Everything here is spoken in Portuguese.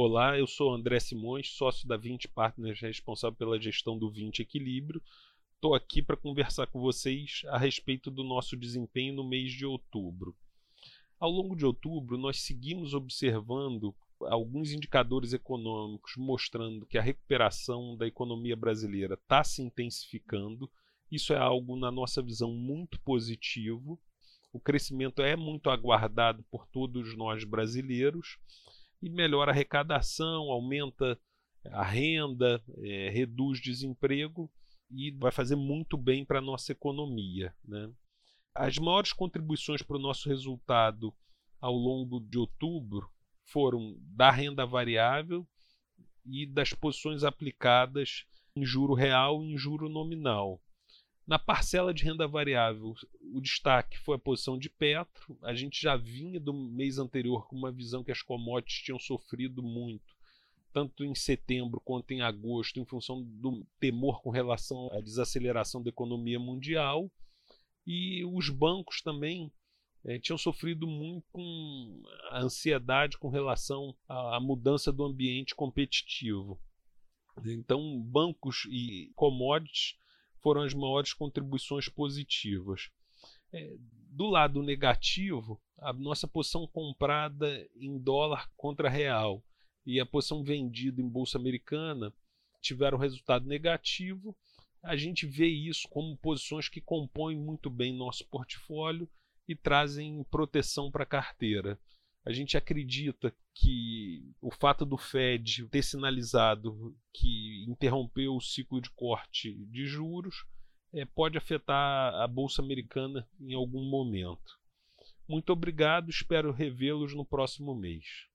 Olá, eu sou André Simões, sócio da 20 Partners, responsável pela gestão do 20 Equilíbrio. Estou aqui para conversar com vocês a respeito do nosso desempenho no mês de outubro. Ao longo de outubro, nós seguimos observando alguns indicadores econômicos mostrando que a recuperação da economia brasileira está se intensificando. Isso é algo, na nossa visão, muito positivo. O crescimento é muito aguardado por todos nós brasileiros e melhora a arrecadação, aumenta a renda, é, reduz desemprego e vai fazer muito bem para a nossa economia. Né? As maiores contribuições para o nosso resultado ao longo de outubro foram da renda variável e das posições aplicadas em juro real e em juro nominal. Na parcela de renda variável, o destaque foi a posição de Petro. A gente já vinha do mês anterior com uma visão que as commodities tinham sofrido muito, tanto em setembro quanto em agosto, em função do temor com relação à desaceleração da economia mundial. E os bancos também é, tinham sofrido muito com a ansiedade com relação à mudança do ambiente competitivo. Então, bancos e commodities foram as maiores contribuições positivas. É, do lado negativo, a nossa posição comprada em dólar contra real e a posição vendida em bolsa americana tiveram resultado negativo. A gente vê isso como posições que compõem muito bem nosso portfólio e trazem proteção para a carteira. A gente acredita que o fato do Fed ter sinalizado que interrompeu o ciclo de corte de juros é, pode afetar a Bolsa Americana em algum momento. Muito obrigado, espero revê-los no próximo mês.